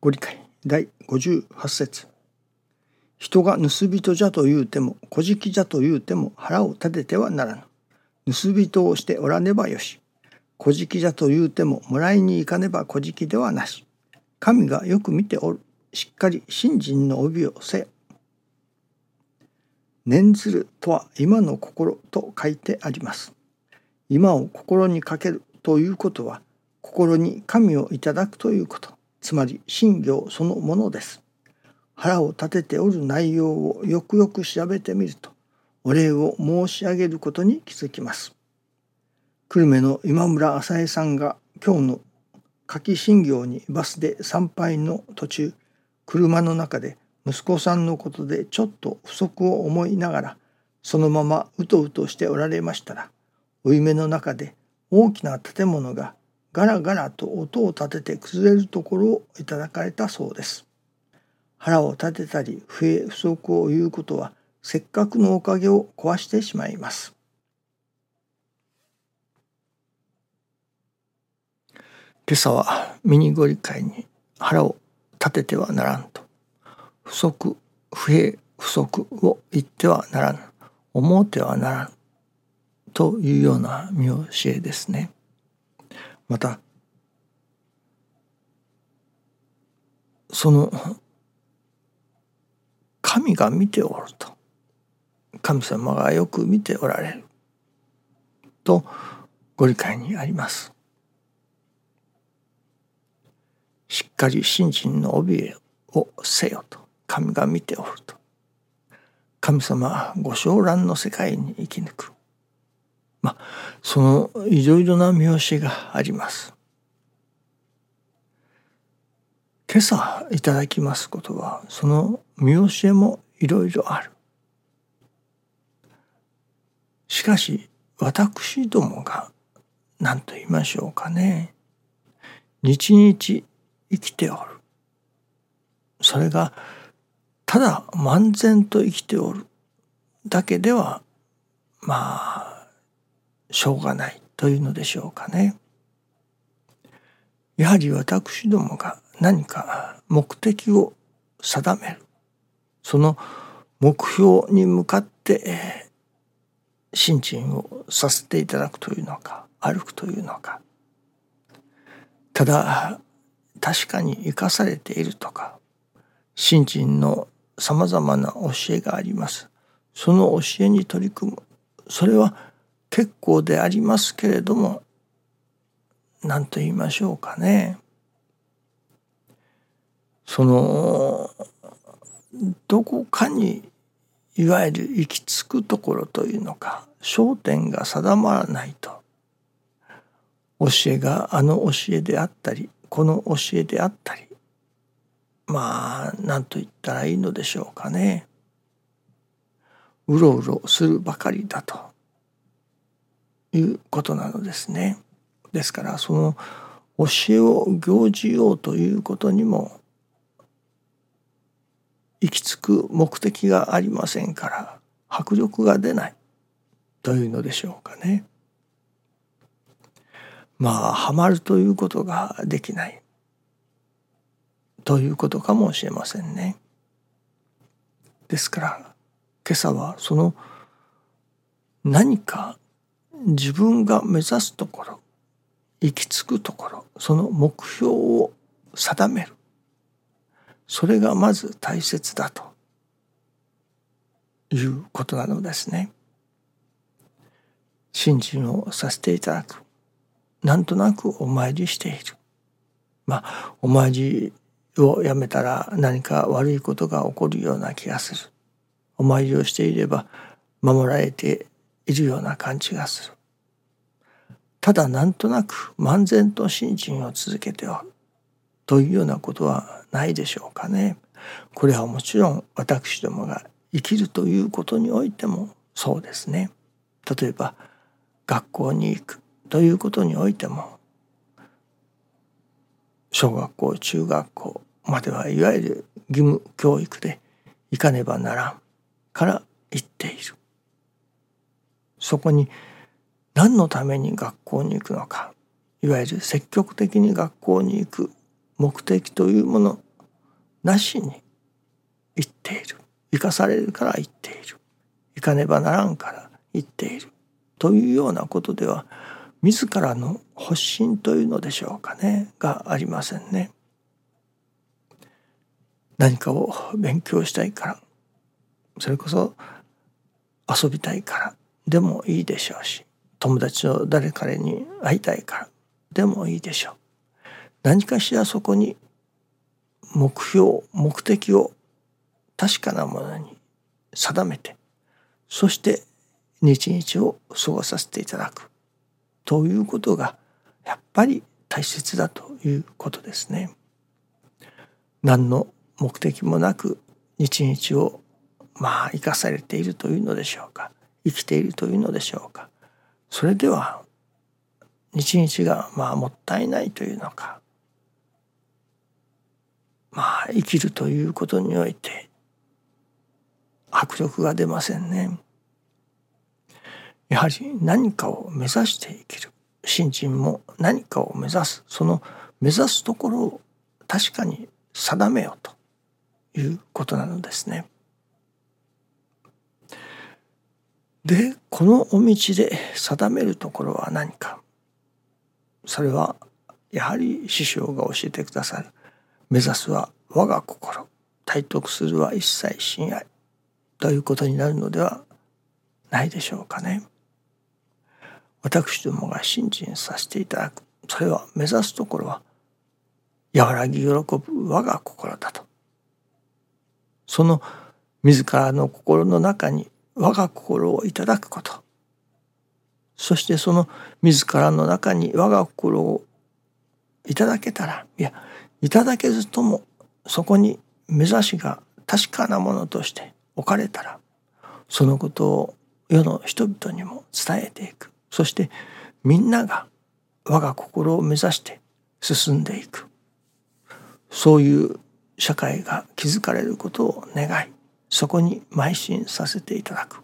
ご理解第58節人が盗人じゃと言うても小じじゃと言うても腹を立ててはならぬ。盗人をしておらねばよし。小じじゃと言うてももらいに行かねば小じではなし。神がよく見ておる。しっかり信心の帯をせよ。念ずるとは今の心と書いてあります。今を心にかけるということは心に神をいただくということつまり信行そのものです。腹を立てておる内容をよくよく調べてみるとお礼を申し上げることに気づきます。久留米の今村浅江さんが今日の柿信行にバスで参拝の途中車の中で息子さんのことでちょっと不足を思いながらそのままうとうとしておられましたら負い目の中で大きな建物がガラガラと音を立てて崩れるところをいただかれたそうです。腹を立てたり不平不足を言うことはせっかくのおかげを壊してしまいます。今朝はミニご理解に腹を立ててはならんと不足不平不足を言ってはならぬ思うてはならんというような見教えですね。またその神が見ておると。神様がよく見ておられる。とご理解にあります。しっかり信心の怯えをせよと。神が見ておると。神様はご昇覧の世界に生き抜く。まあそのいろいろな見教えがあります。今朝いただきますことはその見教えもいろいろある。しかし私どもが何と言いましょうかね。日々生きておる。それがただ漫然と生きておるだけではまあしょうがないというのでしょうかね。やはり私どもが何か目的を定めるその目標に向かって心身をさせていただくというのか歩くというのかただ確かに生かされているとか心身のさまざまな教えがあります。その教えに取り組むそれは結構でありますけれども何と言いましょうかね。そのどこかにいわゆる行き着くところというのか焦点が定まらないと教えがあの教えであったりこの教えであったりまあ何と言ったらいいのでしょうかね。うろうろするばかりだと。いうことなのですね。ですからその教えを行じようということにも行き着く目的がありませんから迫力が出ないというのでしょうかね。まあハマるということができないということかもしれませんね。ですから今朝はその何か自分が目指すところ行き着くところその目標を定める。それがまず大切だということなのですね。信心をさせていただく。なんとなくお参りしている。まあお参りをやめたら何か悪いことが起こるような気がする。お参りをしていれば守られているような感じがする。ただなんとなく漫然と信心を続けておる。というようなことはないでしょうかね。これはもちろん私どもが生きるということにおいてもそうですね。例えば学校に行くということにおいても小学校中学校まではいわゆる義務教育で行かねばならんから言っている。そこに何のために学校に行くのか。いわゆる積極的に学校に行く目的というものなしに言っている。生かされるから言っている。行かねばならんから言っている。というようなことでは自らの発信というのでしょうかね。がありませんね。何かを勉強したいから。それこそ遊びたいから。でもいいでしょうし友達の誰彼に会いたいからでもいいでしょう。何かしらそこに目標目的を確かなものに定めてそして日々を過ごさせていただく。ということがやっぱり大切だということですね。何の目的もなく日々をまあ生かされているというのでしょうか。生きているというのでしょうかそれでは日々がまあもったいないというのかまあ生きるということにおいて迫力が出ませんね。やはり何かを目指して生きる信心も何かを目指すその目指すところを確かに定めようということなのですね。でこのお道で定めるところは何か？それはやはり師匠が教えてくださる。目指すは我が心。体得するは一切親愛ということになるのではないでしょうかね。私どもが信心させていただく。それは目指すところは和らぎ喜ぶ我が心だと。その自らの心の中に我が心をいただくこと。そしてその自らの中に我が心をいただけたらいやいただけずともそこに目指しが確かなものとして置かれたらそのことを世の人々にも伝えていく。そしてみんなが我が心を目指して進んでいく。そういう社会が築かれることを願いそこに邁進させていただく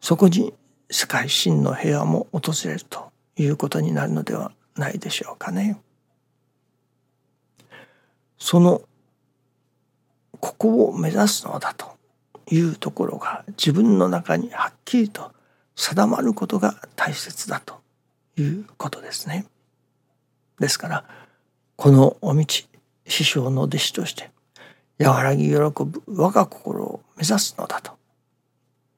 そこに世界真の平和も訪れるということになるのではないでしょうかね。そのここを目指すのだというところが自分の中にはっきりと定まることが大切だということですね。ですからこのお道師匠の弟子として和らぎ喜ぶ我が心を目指すのだと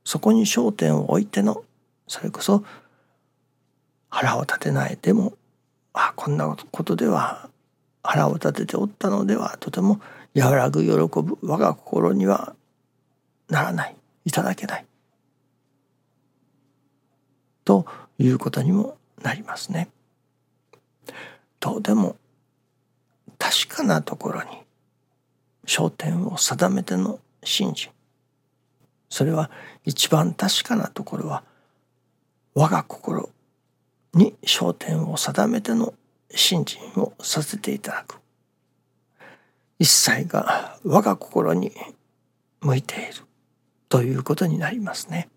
そこに焦点を置いてのそれこそ腹を立てないでもあこんなことでは腹を立てておったのではとても和らぐ喜ぶ我が心にはならないいただけないということにもなりますね。どうでも確かなところに焦点を定めての信心それは一番確かなところは我が心に焦点を定めての信心をさせていただく一切が我が心に向いているということになりますね。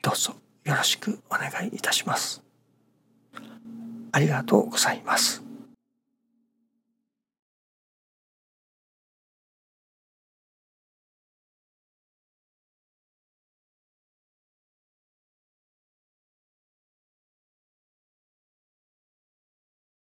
どうぞよろしくお願いいたします。ありがとうございます。